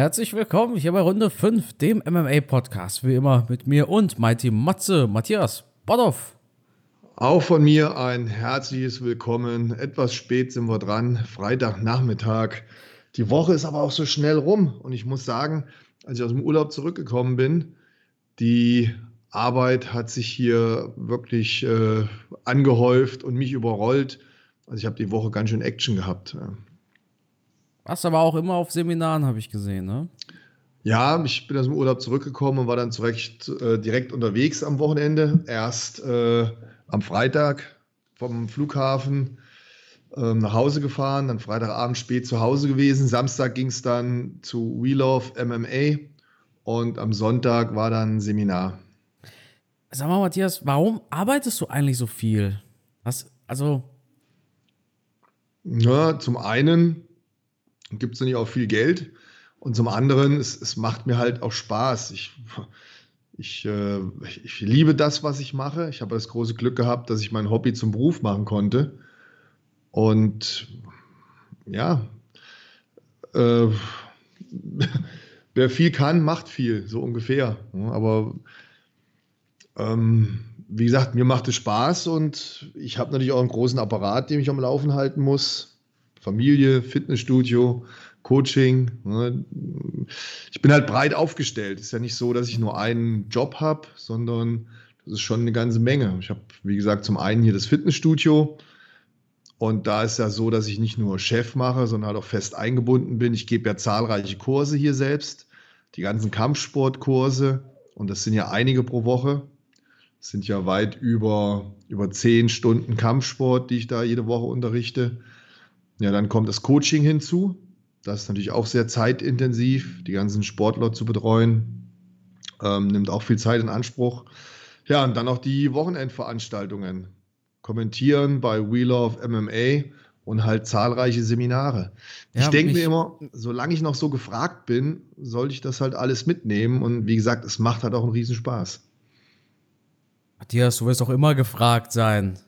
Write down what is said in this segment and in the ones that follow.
Herzlich willkommen hier bei Runde 5, dem MMA-Podcast. Wie immer mit mir und Mighty Matze, Matthias Bodoff. Auch von mir ein herzliches Willkommen. Etwas spät sind wir dran, Freitagnachmittag. Die Woche ist aber auch so schnell rum. Und ich muss sagen, als ich aus dem Urlaub zurückgekommen bin, die Arbeit hat sich hier wirklich äh, angehäuft und mich überrollt. Also ich habe die Woche ganz schön Action gehabt. Warst aber auch immer auf Seminaren, habe ich gesehen, ne? Ja, ich bin aus dem Urlaub zurückgekommen und war dann zurecht, äh, direkt unterwegs am Wochenende. Erst äh, am Freitag vom Flughafen äh, nach Hause gefahren, dann Freitagabend spät zu Hause gewesen. Samstag ging es dann zu We Love MMA und am Sonntag war dann ein Seminar. Sag mal, Matthias, warum arbeitest du eigentlich so viel? Was, also. Ja, zum einen gibt es nicht auch viel Geld und zum anderen, es, es macht mir halt auch Spaß. Ich, ich, äh, ich liebe das, was ich mache. Ich habe das große Glück gehabt, dass ich mein Hobby zum Beruf machen konnte. Und ja, äh, wer viel kann, macht viel, so ungefähr. Aber ähm, wie gesagt, mir macht es Spaß und ich habe natürlich auch einen großen Apparat, den ich am Laufen halten muss. Familie, Fitnessstudio, Coaching. Ne? Ich bin halt breit aufgestellt. Es ist ja nicht so, dass ich nur einen Job habe, sondern das ist schon eine ganze Menge. Ich habe, wie gesagt, zum einen hier das Fitnessstudio. Und da ist ja so, dass ich nicht nur Chef mache, sondern halt auch fest eingebunden bin. Ich gebe ja zahlreiche Kurse hier selbst, die ganzen Kampfsportkurse. Und das sind ja einige pro Woche. Das sind ja weit über, über zehn Stunden Kampfsport, die ich da jede Woche unterrichte. Ja, dann kommt das Coaching hinzu. Das ist natürlich auch sehr zeitintensiv, die ganzen Sportler zu betreuen. Ähm, nimmt auch viel Zeit in Anspruch. Ja, und dann auch die Wochenendveranstaltungen. Kommentieren bei We Love MMA und halt zahlreiche Seminare. Ja, ich denke mir immer, solange ich noch so gefragt bin, sollte ich das halt alles mitnehmen. Und wie gesagt, es macht halt auch einen Riesenspaß. Matthias, du wirst auch immer gefragt sein.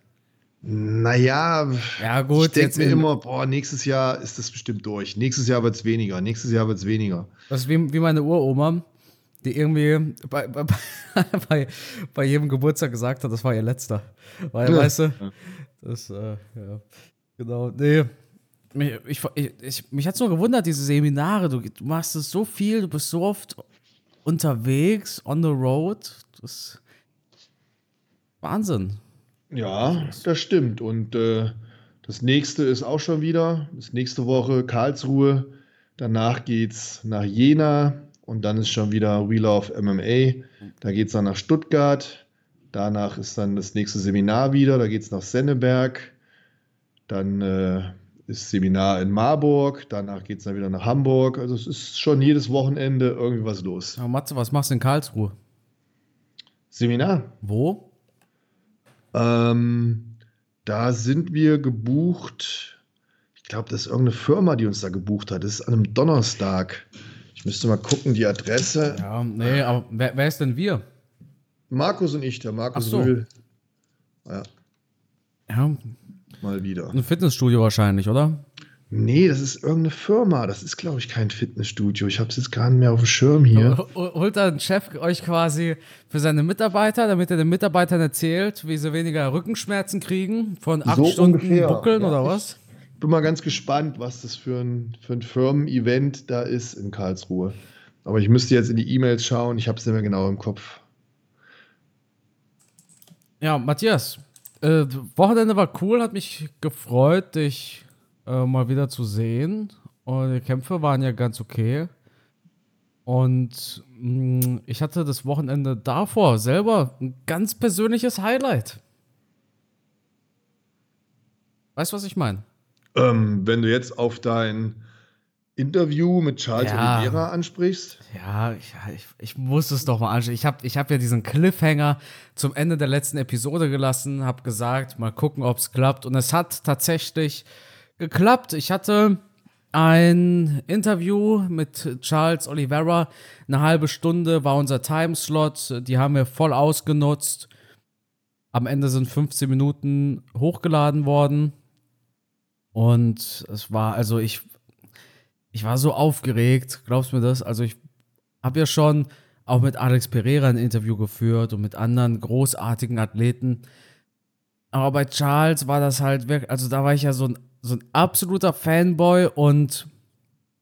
Naja, ja, gut, ich denke mir immer, boah, nächstes Jahr ist das bestimmt durch. Nächstes Jahr wird es weniger. Nächstes Jahr wird es weniger. Das ist wie, wie meine Uroma, die irgendwie bei, bei, bei, bei, jedem Geburtstag gesagt hat, das war ihr letzter. Weil, ja. weißt du, das, äh, ja, genau, nee. Mich, ich, ich, mich hat es nur gewundert, diese Seminare. Du, du machst es so viel, du bist so oft unterwegs, on the road. Das ist Wahnsinn. Ja, das stimmt. Und äh, das nächste ist auch schon wieder. Das nächste Woche Karlsruhe. Danach geht es nach Jena und dann ist schon wieder We Love MMA. Da geht es dann nach Stuttgart. Danach ist dann das nächste Seminar wieder. Da geht es nach Senneberg. Dann äh, ist Seminar in Marburg. Danach geht es dann wieder nach Hamburg. Also es ist schon jedes Wochenende irgendwie was los. Aber Matze, was machst du in Karlsruhe? Seminar. Wo? Ähm, da sind wir gebucht. Ich glaube, das ist irgendeine Firma, die uns da gebucht hat. Das ist an einem Donnerstag. Ich müsste mal gucken, die Adresse. Ja, nee, aber wer, wer ist denn wir? Markus und ich, der Markus Ach so. Rühl. Ja. ja. Mal wieder. Ein Fitnessstudio wahrscheinlich, oder? Nee, das ist irgendeine Firma. Das ist, glaube ich, kein Fitnessstudio. Ich habe es jetzt gar nicht mehr auf dem Schirm hier. Holt dann Chef euch quasi für seine Mitarbeiter, damit er den Mitarbeitern erzählt, wie sie weniger Rückenschmerzen kriegen von acht so Stunden ungefähr. Buckeln ja, oder was? Ich bin mal ganz gespannt, was das für ein, für ein Firmen-Event da ist in Karlsruhe. Aber ich müsste jetzt in die E-Mails schauen. Ich habe es nicht mehr genau im Kopf. Ja, Matthias, äh, Wochenende war cool, hat mich gefreut, dich äh, mal wieder zu sehen. Und die Kämpfe waren ja ganz okay. Und mh, mm, ich hatte das Wochenende davor selber ein ganz persönliches Highlight. Weißt du, was ich meine? Ähm, wenn du jetzt auf dein Interview mit Charles ja. Oliveira ansprichst? Ja, ich, ich, ich, muss es doch mal anschauen. Ich habe ich hab ja diesen Cliffhanger zum Ende der letzten Episode gelassen, habe gesagt, mal gucken, ob es klappt. Und es hat tatsächlich geklappt. Ich hatte ein Interview mit Charles Oliveira. Eine halbe Stunde war unser Timeslot. Die haben wir voll ausgenutzt. Am Ende sind 15 Minuten hochgeladen worden. Und es war, also ich, ich war so aufgeregt, glaubst du mir das? Also ich habe ja schon auch mit Alex Pereira ein Interview geführt und mit anderen großartigen Athleten. Aber bei Charles war das halt wirklich, also da war ich ja so ein, so ein absoluter Fanboy und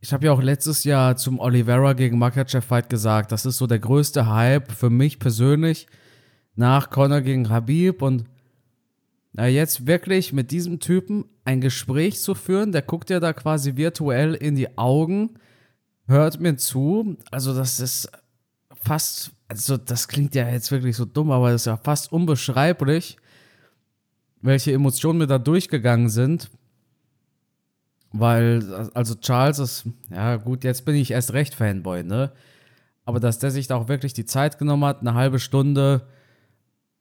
ich habe ja auch letztes Jahr zum Oliveira gegen Makachev Fight gesagt, das ist so der größte Hype für mich persönlich nach Conor gegen Habib und na, jetzt wirklich mit diesem Typen ein Gespräch zu führen, der guckt ja da quasi virtuell in die Augen, hört mir zu. Also, das ist fast, also, das klingt ja jetzt wirklich so dumm, aber das ist ja fast unbeschreiblich, welche Emotionen mir da durchgegangen sind. Weil, also, Charles ist, ja, gut, jetzt bin ich erst recht Fanboy, ne? Aber dass der sich da auch wirklich die Zeit genommen hat, eine halbe Stunde,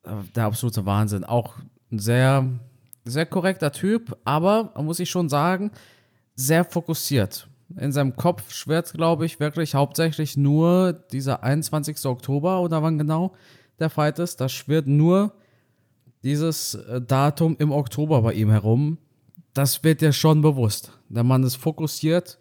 äh, der absolute Wahnsinn. Auch ein sehr, sehr korrekter Typ, aber, muss ich schon sagen, sehr fokussiert. In seinem Kopf schwirrt, glaube ich, wirklich hauptsächlich nur dieser 21. Oktober oder wann genau der Fight ist. Da schwirrt nur dieses äh, Datum im Oktober bei ihm herum. Das wird dir schon bewusst. Der Mann ist fokussiert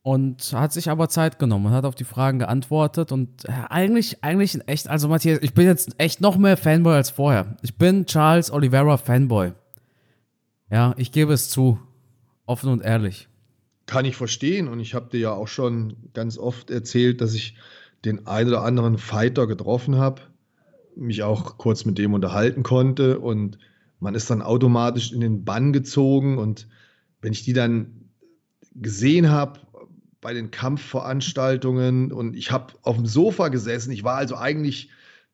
und hat sich aber Zeit genommen und hat auf die Fragen geantwortet und äh, eigentlich, eigentlich in echt, also Matthias, ich bin jetzt echt noch mehr Fanboy als vorher. Ich bin Charles Oliveira Fanboy. Ja, ich gebe es zu. Offen und ehrlich. Kann ich verstehen und ich habe dir ja auch schon ganz oft erzählt, dass ich den einen oder anderen Fighter getroffen habe, mich auch kurz mit dem unterhalten konnte und man ist dann automatisch in den Bann gezogen und wenn ich die dann gesehen habe bei den Kampfveranstaltungen und ich habe auf dem Sofa gesessen. Ich war also eigentlich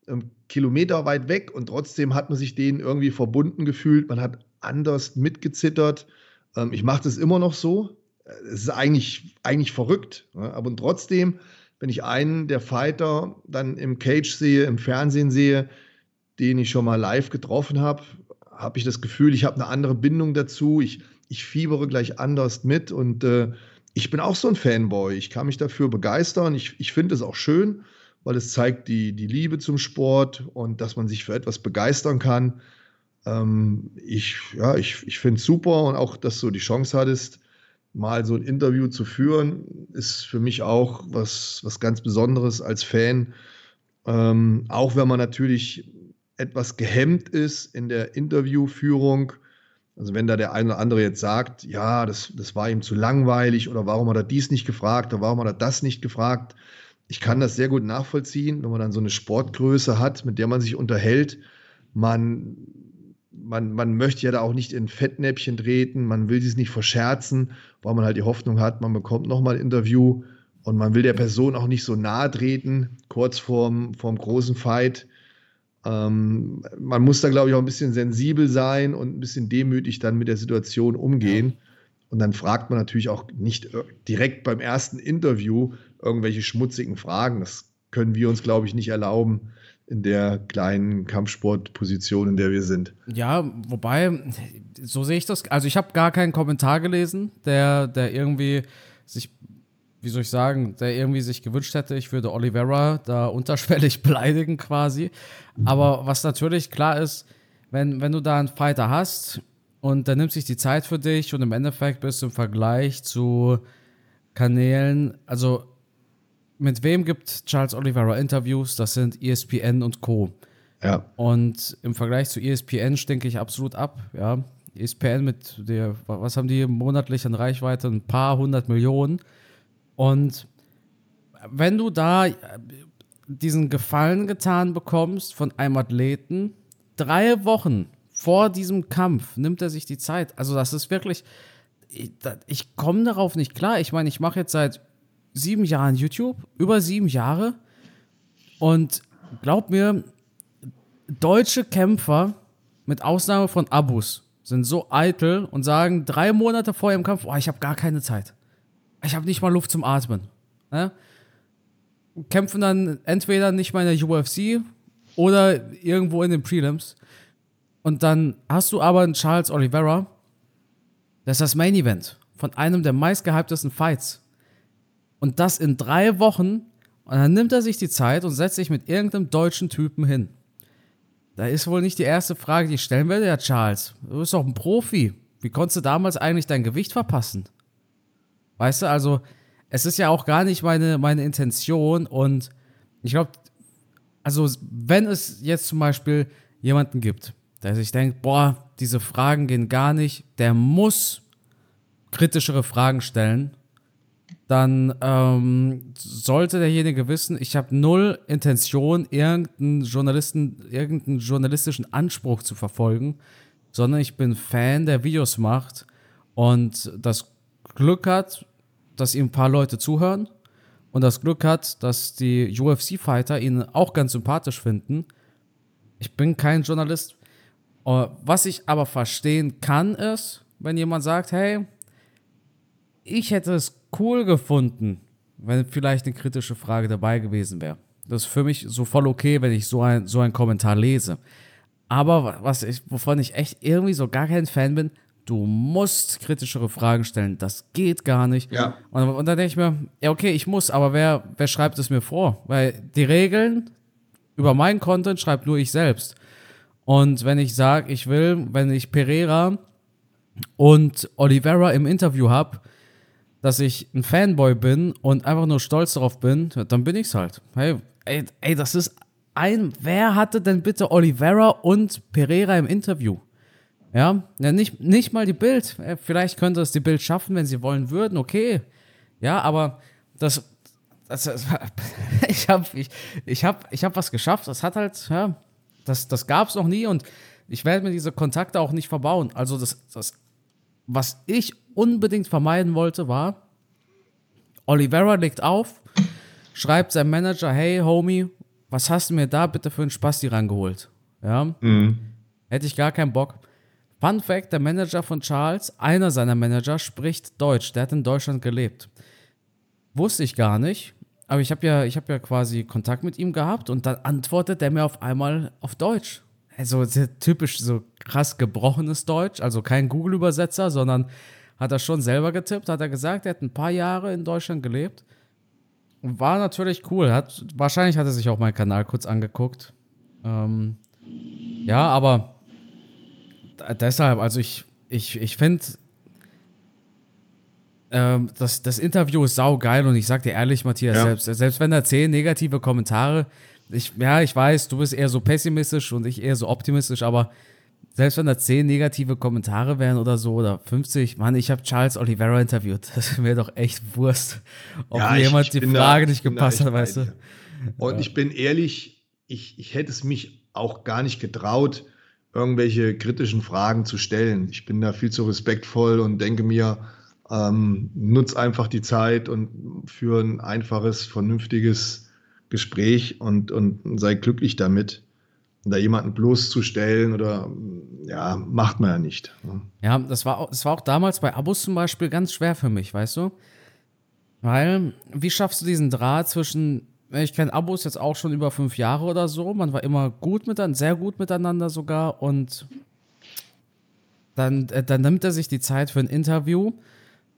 ähm, Kilometer weit weg und trotzdem hat man sich denen irgendwie verbunden gefühlt. Man hat anders mitgezittert. Ähm, ich mache das immer noch so. Es ist eigentlich, eigentlich verrückt. Ja? Aber trotzdem, wenn ich einen der Fighter dann im Cage sehe, im Fernsehen sehe, den ich schon mal live getroffen habe, habe ich das Gefühl, ich habe eine andere Bindung dazu. Ich, ich fiebere gleich anders mit und äh, ich bin auch so ein Fanboy. Ich kann mich dafür begeistern. Ich, ich finde es auch schön, weil es zeigt die, die Liebe zum Sport und dass man sich für etwas begeistern kann. Ähm, ich ja, ich, ich finde es super und auch, dass du die Chance hattest, mal so ein Interview zu führen, ist für mich auch was, was ganz Besonderes als Fan. Ähm, auch wenn man natürlich etwas gehemmt ist in der Interviewführung also wenn da der eine oder andere jetzt sagt, ja, das, das war ihm zu langweilig oder warum hat er dies nicht gefragt oder warum hat er das nicht gefragt, ich kann das sehr gut nachvollziehen, wenn man dann so eine Sportgröße hat, mit der man sich unterhält. Man, man, man möchte ja da auch nicht in Fettnäpfchen treten, man will sich nicht verscherzen, weil man halt die Hoffnung hat, man bekommt nochmal ein Interview und man will der Person auch nicht so nahe treten, kurz vorm, vorm großen Fight. Ähm, man muss da, glaube ich, auch ein bisschen sensibel sein und ein bisschen demütig dann mit der Situation umgehen. Ja. Und dann fragt man natürlich auch nicht direkt beim ersten Interview irgendwelche schmutzigen Fragen. Das können wir uns, glaube ich, nicht erlauben in der kleinen Kampfsportposition, in der wir sind. Ja, wobei, so sehe ich das. Also ich habe gar keinen Kommentar gelesen, der, der irgendwie sich wie soll ich sagen, der irgendwie sich gewünscht hätte, ich würde Oliveira da unterschwellig beleidigen quasi. Aber was natürlich klar ist, wenn, wenn du da einen Fighter hast und der nimmt sich die Zeit für dich und im Endeffekt bist du im Vergleich zu Kanälen, also mit wem gibt Charles Oliveira Interviews? Das sind ESPN und Co. Ja. Und im Vergleich zu ESPN stinke ich absolut ab, ja. ESPN mit der, was haben die monatlich an Reichweite? Ein paar hundert Millionen. Und wenn du da diesen Gefallen getan bekommst von einem Athleten, drei Wochen vor diesem Kampf nimmt er sich die Zeit. Also das ist wirklich, ich, ich komme darauf nicht klar. Ich meine, ich mache jetzt seit sieben Jahren YouTube, über sieben Jahre. Und glaub mir, deutsche Kämpfer, mit Ausnahme von Abus, sind so eitel und sagen drei Monate vor ihrem Kampf, oh, ich habe gar keine Zeit ich habe nicht mal Luft zum Atmen. Ne? Kämpfen dann entweder nicht mal in der UFC oder irgendwo in den Prelims. Und dann hast du aber einen Charles Oliveira, das ist das Main Event von einem der meistgehyptesten Fights. Und das in drei Wochen. Und dann nimmt er sich die Zeit und setzt sich mit irgendeinem deutschen Typen hin. Da ist wohl nicht die erste Frage, die ich stellen werde, ja, Charles. Du bist doch ein Profi. Wie konntest du damals eigentlich dein Gewicht verpassen? Weißt du, also es ist ja auch gar nicht meine, meine Intention und ich glaube, also wenn es jetzt zum Beispiel jemanden gibt, der sich denkt, boah, diese Fragen gehen gar nicht, der muss kritischere Fragen stellen, dann ähm, sollte derjenige wissen, ich habe null Intention, irgendeinen Journalisten, irgendeinen journalistischen Anspruch zu verfolgen, sondern ich bin Fan, der Videos macht und das Glück hat, dass ihm ein paar Leute zuhören und das Glück hat, dass die UFC-Fighter ihn auch ganz sympathisch finden. Ich bin kein Journalist. Äh, was ich aber verstehen kann, ist, wenn jemand sagt, hey, ich hätte es cool gefunden, wenn vielleicht eine kritische Frage dabei gewesen wäre. Das ist für mich so voll okay, wenn ich so ein, so einen Kommentar lese. Aber was ich, wovon ich echt irgendwie so gar kein Fan bin, du musst kritischere Fragen stellen. Das geht gar nicht. Ja. Und, und dann denke ich mir, ja, okay, ich muss, aber wer, wer schreibt es mir vor? Weil die Regeln über meinen Content schreibt nur ich selbst. Und wenn ich sage, ich will, wenn ich Pereira und Oliveira im Interview habe, dass ich ein Fanboy bin und einfach nur stolz darauf bin, dann bin ich's halt. Hey, ey, ey, das ist ein. Wer hatte denn bitte Oliveira und Pereira im Interview? Ja, ja nicht, nicht mal die Bild. Vielleicht könnte es die Bild schaffen, wenn sie wollen würden, okay. Ja, aber das. das, das ich habe ich, ich hab, ich hab was geschafft. Das hat halt, ja, das, das gab es noch nie und ich werde mir diese Kontakte auch nicht verbauen. Also, das, das, was ich unbedingt vermeiden wollte, war, Oliveira legt auf, schreibt seinem Manager, hey Homie, was hast du mir da bitte für einen Spasti rangeholt? Ja, mhm. hätte ich gar keinen Bock. Fun Fact, der Manager von Charles, einer seiner Manager, spricht Deutsch. Der hat in Deutschland gelebt. Wusste ich gar nicht. Aber ich habe ja, hab ja quasi Kontakt mit ihm gehabt und dann antwortet er mir auf einmal auf Deutsch. Also typisch so krass gebrochenes Deutsch, also kein Google-Übersetzer, sondern hat er schon selber getippt, hat er gesagt, er hat ein paar Jahre in Deutschland gelebt. War natürlich cool. Hat, wahrscheinlich hat er sich auch meinen Kanal kurz angeguckt. Ähm, ja, aber deshalb, also ich, ich, ich finde, ähm, das, das Interview ist saugeil und ich sag dir ehrlich, Matthias, ja. selbst, selbst wenn da zehn negative Kommentare, ich, ja, ich weiß, du bist eher so pessimistisch und ich eher so optimistisch, aber selbst wenn da 10 negative Kommentare wären oder so oder 50, Mann, ich habe Charles Oliveira interviewt. Das wäre doch echt Wurst, ob ja, jemand die Frage da, nicht gepasst hat, weißt du. Und ja. ich bin ehrlich, ich, ich hätte es mich auch gar nicht getraut, irgendwelche kritischen Fragen zu stellen. Ich bin da viel zu respektvoll und denke mir, ähm, nutz einfach die Zeit und für ein einfaches, vernünftiges Gespräch und, und sei glücklich damit da jemanden bloßzustellen oder ja, macht man ja nicht. Ne? Ja, das war, das war auch damals bei Abos zum Beispiel ganz schwer für mich, weißt du? Weil, wie schaffst du diesen Draht zwischen, ich kenne Abos jetzt auch schon über fünf Jahre oder so, man war immer gut miteinander, sehr gut miteinander sogar und dann, äh, dann nimmt er sich die Zeit für ein Interview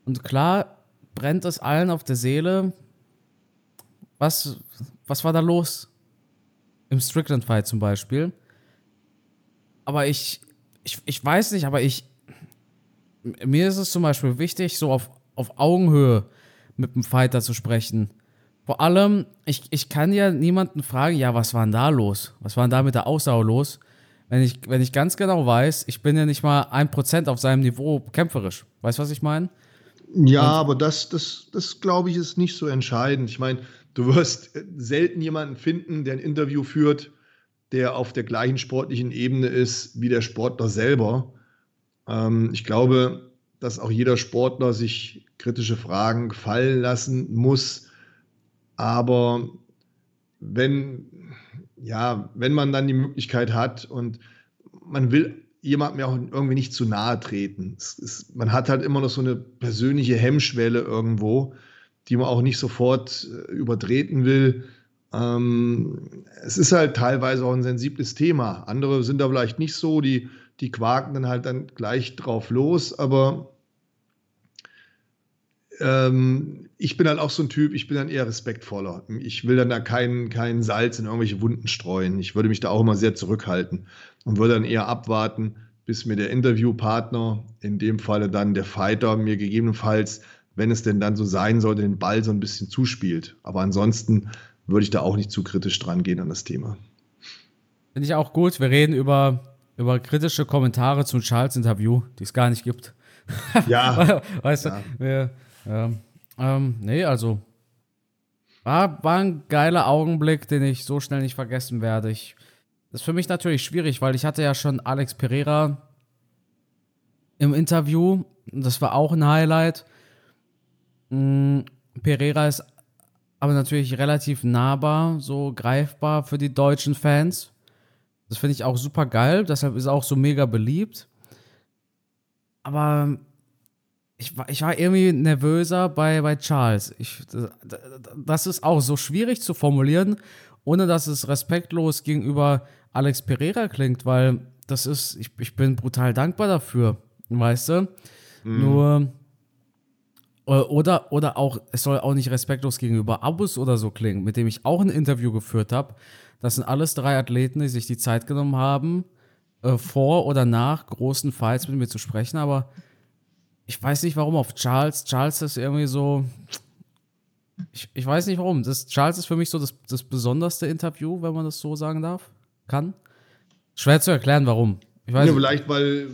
und klar brennt es allen auf der Seele. Was, was war da los? Im Strickland Fight zum Beispiel. Aber ich, ich, ich weiß nicht, aber ich, mir ist es zum Beispiel wichtig, so auf, auf Augenhöhe mit dem Fighter zu sprechen. Vor allem, ich, ich kann ja niemanden fragen, ja, was war denn da los? Was war denn da mit der Aussage los? Wenn ich, wenn ich ganz genau weiß, ich bin ja nicht mal ein Prozent auf seinem Niveau kämpferisch. Weißt du, was ich meine? Ja, Und aber das, das, das glaube ich, ist nicht so entscheidend. Ich meine, Du wirst selten jemanden finden, der ein Interview führt, der auf der gleichen sportlichen Ebene ist wie der Sportler selber. Ähm, ich glaube, dass auch jeder Sportler sich kritische Fragen gefallen lassen muss. Aber wenn, ja, wenn man dann die Möglichkeit hat und man will jemandem ja auch irgendwie nicht zu nahe treten. Ist, man hat halt immer noch so eine persönliche Hemmschwelle irgendwo die man auch nicht sofort äh, übertreten will. Ähm, es ist halt teilweise auch ein sensibles Thema. Andere sind da vielleicht nicht so, die, die quaken dann halt dann gleich drauf los, aber ähm, ich bin halt auch so ein Typ, ich bin dann eher respektvoller. Ich will dann da keinen kein Salz in irgendwelche Wunden streuen. Ich würde mich da auch immer sehr zurückhalten und würde dann eher abwarten, bis mir der Interviewpartner, in dem Falle dann der Fighter, mir gegebenenfalls wenn es denn dann so sein sollte, den Ball so ein bisschen zuspielt. Aber ansonsten würde ich da auch nicht zu kritisch dran gehen an das Thema. Finde ich auch gut. Wir reden über, über kritische Kommentare zum Charles-Interview, die es gar nicht gibt. Ja. weißt du, ja. wir, ähm, ähm, nee, also war, war ein geiler Augenblick, den ich so schnell nicht vergessen werde. Ich, das ist für mich natürlich schwierig, weil ich hatte ja schon Alex Pereira im Interview. Das war auch ein Highlight. Mm, Pereira ist aber natürlich relativ nahbar, so greifbar für die deutschen Fans. Das finde ich auch super geil, deshalb ist er auch so mega beliebt. Aber ich war, ich war irgendwie nervöser bei, bei Charles. Ich, das ist auch so schwierig zu formulieren, ohne dass es respektlos gegenüber Alex Pereira klingt, weil das ist, ich, ich bin brutal dankbar dafür, weißt du? Mhm. Nur, oder, oder auch, es soll auch nicht respektlos gegenüber Abus oder so klingen, mit dem ich auch ein Interview geführt habe. Das sind alles drei Athleten, die sich die Zeit genommen haben, äh, vor oder nach großen Fights mit mir zu sprechen, aber ich weiß nicht warum auf Charles. Charles ist irgendwie so. Ich, ich weiß nicht warum. Das, Charles ist für mich so das, das besonderste Interview, wenn man das so sagen darf. Kann. Schwer zu erklären, warum. Ich weiß ja, vielleicht, weil,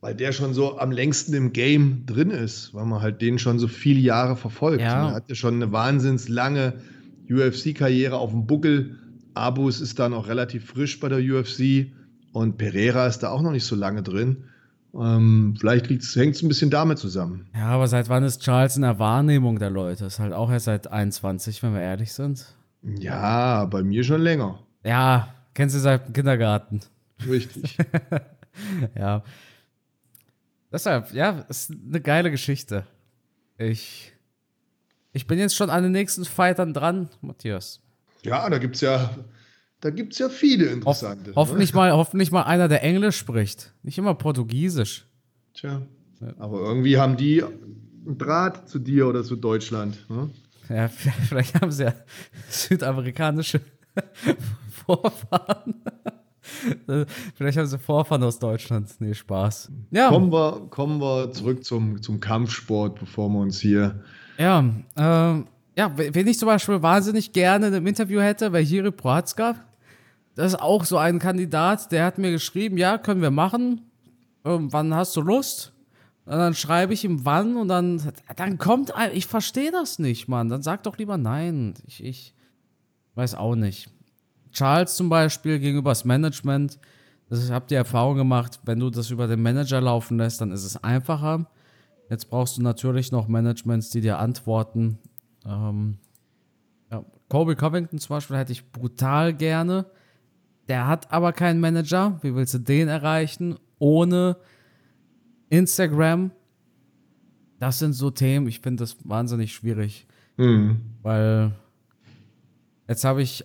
weil der schon so am längsten im Game drin ist, weil man halt den schon so viele Jahre verfolgt. Ja. Er hat ja schon eine wahnsinns lange UFC-Karriere auf dem Buckel. Abus ist da noch relativ frisch bei der UFC und Pereira ist da auch noch nicht so lange drin. Ähm, vielleicht hängt es ein bisschen damit zusammen. Ja, aber seit wann ist Charles in der Wahrnehmung der Leute? Ist halt auch erst seit 21, wenn wir ehrlich sind. Ja, bei mir schon länger. Ja, kennst du seit dem Kindergarten. Richtig. ja. Deshalb, ja, ist eine geile Geschichte. Ich, ich bin jetzt schon an den nächsten Fightern dran, Matthias. Ja, da gibt es ja da gibt es ja viele interessante. Hoff, hoffentlich, ne? mal, hoffentlich mal einer, der Englisch spricht. Nicht immer Portugiesisch. Tja. Aber irgendwie haben die einen Draht zu dir oder zu Deutschland. Ne? Ja, vielleicht haben sie ja südamerikanische Vorfahren. Vielleicht haben sie Vorfahren aus Deutschland. Nee, Spaß. Ja. Kommen wir, kommen wir zurück zum, zum Kampfsport, bevor wir uns hier. Ja, ähm, ja, wen ich zum Beispiel wahnsinnig gerne einem Interview hätte, wäre Jiri Prohatzka. Das ist auch so ein Kandidat, der hat mir geschrieben, ja, können wir machen. Ähm, wann hast du Lust? Und dann schreibe ich ihm wann und dann, dann kommt ich verstehe das nicht, Mann. Dann sag doch lieber nein. Ich, ich weiß auch nicht. Charles zum Beispiel gegenüber das Management, das, ich habe die Erfahrung gemacht, wenn du das über den Manager laufen lässt, dann ist es einfacher. Jetzt brauchst du natürlich noch Managements, die dir antworten. Ähm, ja, Kobe Covington zum Beispiel hätte ich brutal gerne. Der hat aber keinen Manager. Wie willst du den erreichen? Ohne Instagram. Das sind so Themen, ich finde das wahnsinnig schwierig. Mhm. Weil jetzt habe ich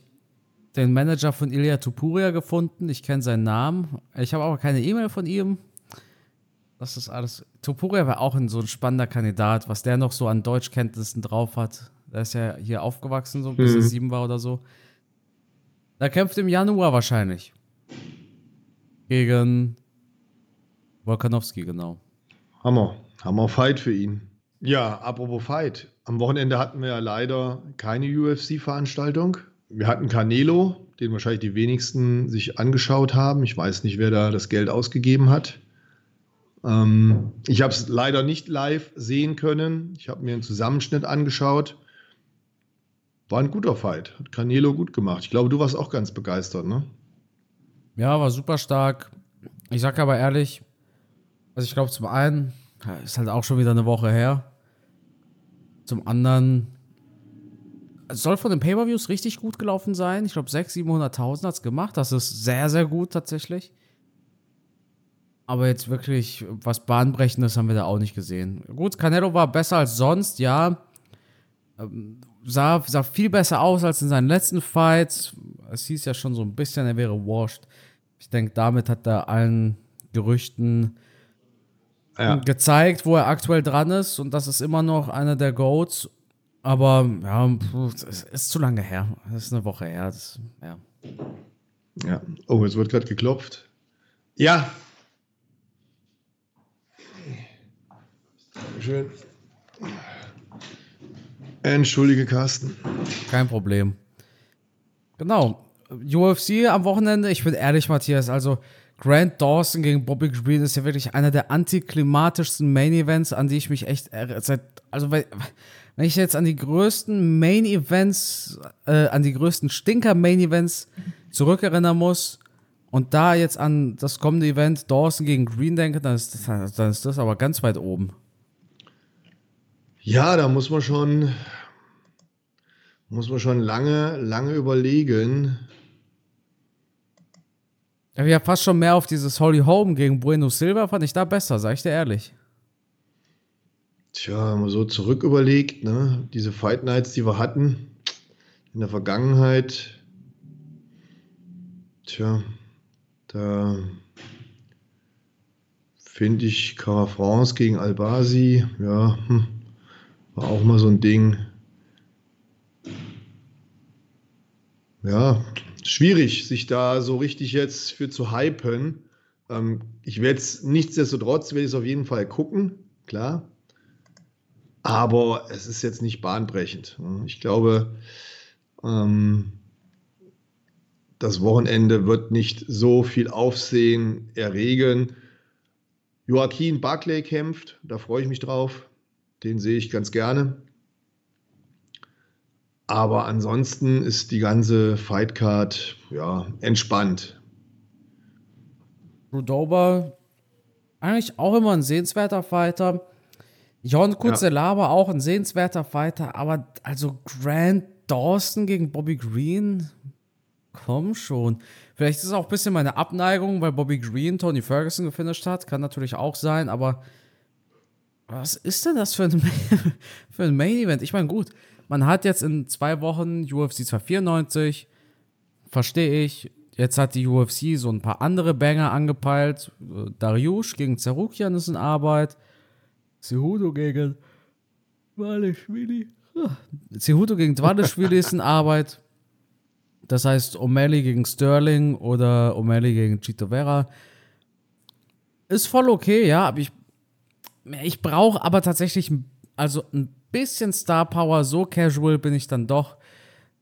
den Manager von Ilya Tupuria gefunden. Ich kenne seinen Namen. Ich habe aber keine E-Mail von ihm. Das ist alles. Tupuria war auch ein, so ein spannender Kandidat, was der noch so an Deutschkenntnissen drauf hat. Der ist ja hier aufgewachsen, so bis mhm. er sieben war oder so. Er kämpft im Januar wahrscheinlich. Gegen Volkanowski, genau. Hammer. Hammer Fight für ihn. Ja, apropos Fight. Am Wochenende hatten wir ja leider keine UFC-Veranstaltung. Wir hatten Canelo, den wahrscheinlich die wenigsten sich angeschaut haben. Ich weiß nicht, wer da das Geld ausgegeben hat. Ähm, ich habe es leider nicht live sehen können. Ich habe mir einen Zusammenschnitt angeschaut. War ein guter Fight. Hat Canelo gut gemacht. Ich glaube, du warst auch ganz begeistert, ne? Ja, war super stark. Ich sag aber ehrlich, also ich glaube, zum einen, ist halt auch schon wieder eine Woche her. Zum anderen, es soll von den Pay-Per-Views richtig gut gelaufen sein. Ich glaube, 600.000, 700.000 hat es gemacht. Das ist sehr, sehr gut tatsächlich. Aber jetzt wirklich was Bahnbrechendes haben wir da auch nicht gesehen. Gut, Canelo war besser als sonst, ja. Ähm, sah, sah viel besser aus als in seinen letzten Fights. Es hieß ja schon so ein bisschen, er wäre washed. Ich denke, damit hat er allen Gerüchten ja. gezeigt, wo er aktuell dran ist. Und das ist immer noch einer der Goats. Aber ja, es ist zu lange her. Es ist eine Woche her. Das, ja. ja. Oh, es wird gerade geklopft. Ja. Schön. Entschuldige, Carsten. Kein Problem. Genau. UFC am Wochenende, ich bin ehrlich, Matthias, also Grant Dawson gegen Bobby Green ist ja wirklich einer der antiklimatischsten Main Events, an die ich mich echt seit, also wenn, ich jetzt an die größten Main Events, äh, an die größten Stinker Main Events zurückerinnern muss und da jetzt an das kommende Event Dawson gegen Green denke, dann ist das, dann ist das aber ganz weit oben. Ja, da muss man schon, muss man schon lange, lange überlegen. Ja, wir fast schon mehr auf dieses Holly Home gegen Bueno Silva, fand ich da besser, sag ich dir ehrlich. Tja, wenn man so zurück überlegt, ne, diese Fight Nights, die wir hatten in der Vergangenheit, tja, da finde ich Cara France gegen Albasi, ja, hm, war auch mal so ein Ding. Ja, schwierig, sich da so richtig jetzt für zu hypen. Ähm, ich werde es nichtsdestotrotz, werde ich es auf jeden Fall gucken, klar. Aber es ist jetzt nicht bahnbrechend. Ich glaube, ähm, das Wochenende wird nicht so viel Aufsehen erregen. Joaquin Buckley kämpft, da freue ich mich drauf. Den sehe ich ganz gerne. Aber ansonsten ist die ganze Fightcard ja entspannt. Rudoba eigentlich auch immer ein sehenswerter Fighter. John Kuzelaba ja. auch ein sehenswerter Fighter, aber also Grant Dawson gegen Bobby Green, komm schon. Vielleicht ist es auch ein bisschen meine Abneigung, weil Bobby Green Tony Ferguson gefinisht hat, kann natürlich auch sein, aber was ist denn das für ein, für ein Main Event? Ich meine, gut, man hat jetzt in zwei Wochen UFC 294, verstehe ich. Jetzt hat die UFC so ein paar andere Banger angepeilt. Dariush gegen Zarukian ist in Arbeit. Cejudo gegen Dwaleschwili. Cejudo gegen Dwaleschwili ist in Arbeit. Das heißt O'Malley gegen Sterling oder O'Malley gegen Chito Vera. Ist voll okay, ja, aber ich, ich brauche aber tatsächlich also ein bisschen Star Power, so casual bin ich dann doch.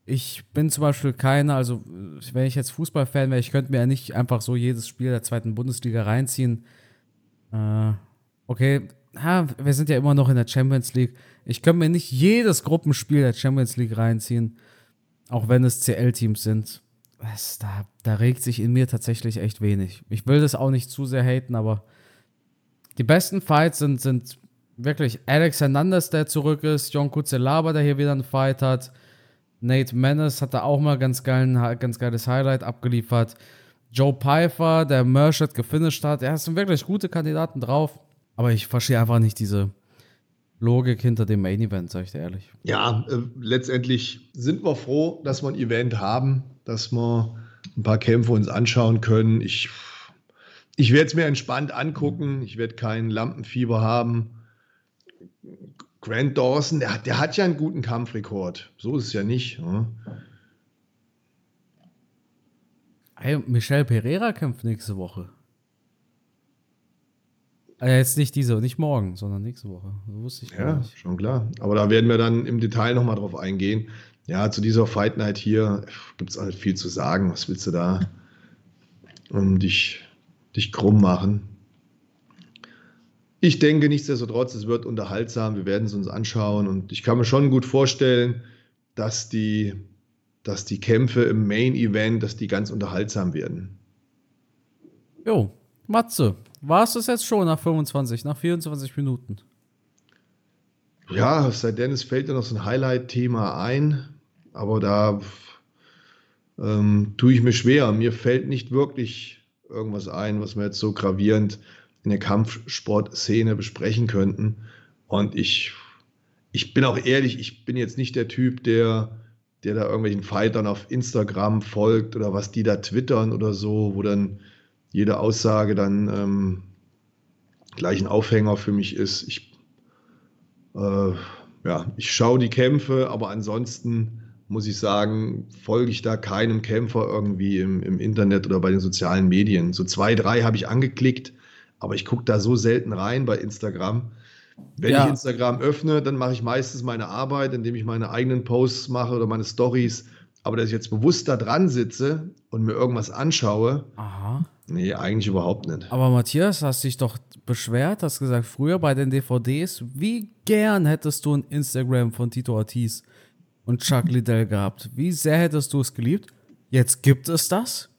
Ich bin zum Beispiel keiner, also wenn ich jetzt Fußballfan wäre, ich könnte mir ja nicht einfach so jedes Spiel der zweiten Bundesliga reinziehen. Äh, okay, ha, wir sind ja immer noch in der Champions League. Ich könnte mir nicht jedes Gruppenspiel der Champions League reinziehen, auch wenn es CL-Teams sind. Das, da, da regt sich in mir tatsächlich echt wenig. Ich will das auch nicht zu sehr haten, aber die besten Fights sind, sind wirklich Alex Hernandez, der zurück ist, John Kuzelaba, der hier wieder einen Fight hat. Nate Menace hat da auch mal ganz, geilen, ganz geiles Highlight abgeliefert. Joe Pfeiffer, der Merchant gefinisht hat. Ja, es sind wirklich gute Kandidaten drauf. Aber ich verstehe einfach nicht diese Logik hinter dem Main Event, sag ich dir ehrlich. Ja, äh, letztendlich sind wir froh, dass wir ein Event haben, dass wir ein paar Kämpfe uns anschauen können. Ich, ich werde es mir entspannt angucken. Ich werde kein Lampenfieber haben. Grant Dawson, der, der hat ja einen guten Kampfrekord. So ist es ja nicht. Ja. Hey, Michel Pereira kämpft nächste Woche. Also jetzt nicht diese, nicht morgen, sondern nächste Woche. Das wusste ich ja, nicht. schon klar. Aber da werden wir dann im Detail nochmal drauf eingehen. Ja, zu dieser Fight Night hier gibt es halt viel zu sagen. Was willst du da um dich, dich krumm machen? Ich denke nichtsdestotrotz, es wird unterhaltsam. Wir werden es uns anschauen und ich kann mir schon gut vorstellen, dass die, dass die Kämpfe im Main Event, dass die ganz unterhaltsam werden. Jo, Matze, war es das jetzt schon nach 25, nach 24 Minuten? Ja, seitdem es fällt ja noch so ein Highlight-Thema ein, aber da ähm, tue ich mir schwer. Mir fällt nicht wirklich irgendwas ein, was mir jetzt so gravierend in der Kampfsportszene besprechen könnten. Und ich, ich bin auch ehrlich, ich bin jetzt nicht der Typ, der, der da irgendwelchen Fightern auf Instagram folgt oder was die da twittern oder so, wo dann jede Aussage dann ähm, gleich ein Aufhänger für mich ist. Ich, äh, ja, ich schaue die Kämpfe, aber ansonsten muss ich sagen, folge ich da keinem Kämpfer irgendwie im, im Internet oder bei den sozialen Medien. So zwei, drei habe ich angeklickt, aber ich gucke da so selten rein bei Instagram. Wenn ja. ich Instagram öffne, dann mache ich meistens meine Arbeit, indem ich meine eigenen Posts mache oder meine Stories. Aber dass ich jetzt bewusst da dran sitze und mir irgendwas anschaue, Aha. nee, eigentlich überhaupt nicht. Aber Matthias, hast dich doch beschwert, hast gesagt, früher bei den DVDs, wie gern hättest du ein Instagram von Tito Ortiz und Chuck Liddell gehabt? Wie sehr hättest du es geliebt? Jetzt gibt es das.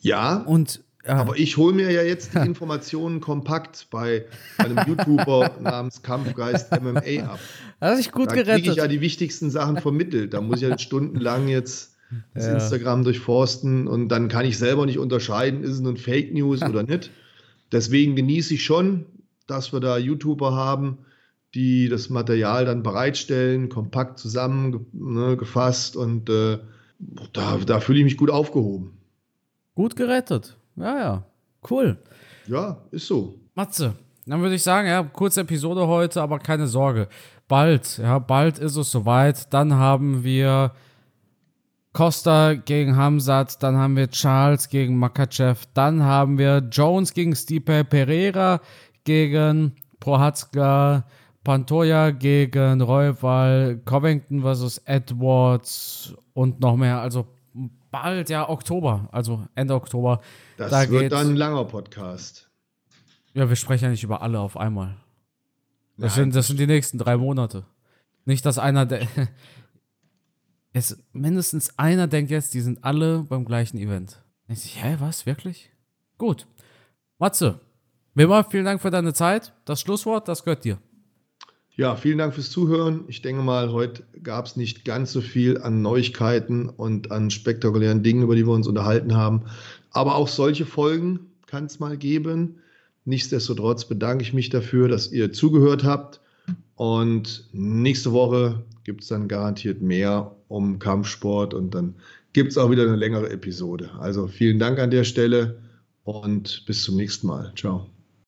Ja. Und ja. Aber ich hole mir ja jetzt die Informationen kompakt bei einem YouTuber namens Kampfgeist MMA ab. Hast ich gut da gerettet. Da kriege ich ja die wichtigsten Sachen vermittelt. Da muss ich ja stundenlang jetzt das ja. Instagram durchforsten und dann kann ich selber nicht unterscheiden, ist es nun Fake News oder nicht. Deswegen genieße ich schon, dass wir da YouTuber haben, die das Material dann bereitstellen, kompakt zusammengefasst ne, und äh, da, da fühle ich mich gut aufgehoben. Gut gerettet. Ja, ja. Cool. Ja, ist so. Matze, dann würde ich sagen, ja, kurze Episode heute, aber keine Sorge. Bald, ja, bald ist es soweit. Dann haben wir Costa gegen Hamzat, dann haben wir Charles gegen Makachev, dann haben wir Jones gegen Stipe Pereira gegen Prohatzka, Pantoja gegen Royval, Covington versus Edwards und noch mehr. Also bald, ja, Oktober, also Ende Oktober. Das da wird dann ein langer Podcast. Ja, wir sprechen ja nicht über alle auf einmal. Das, sind, das sind die nächsten drei Monate. Nicht, dass einer, der. es, mindestens einer denkt jetzt, die sind alle beim gleichen Event. Ich, hä, was, wirklich? Gut. Matze, wie immer, vielen Dank für deine Zeit. Das Schlusswort, das gehört dir. Ja, vielen Dank fürs Zuhören. Ich denke mal, heute gab es nicht ganz so viel an Neuigkeiten und an spektakulären Dingen, über die wir uns unterhalten haben. Aber auch solche Folgen kann es mal geben. Nichtsdestotrotz bedanke ich mich dafür, dass ihr zugehört habt. Und nächste Woche gibt es dann garantiert mehr um Kampfsport und dann gibt es auch wieder eine längere Episode. Also vielen Dank an der Stelle und bis zum nächsten Mal. Ciao.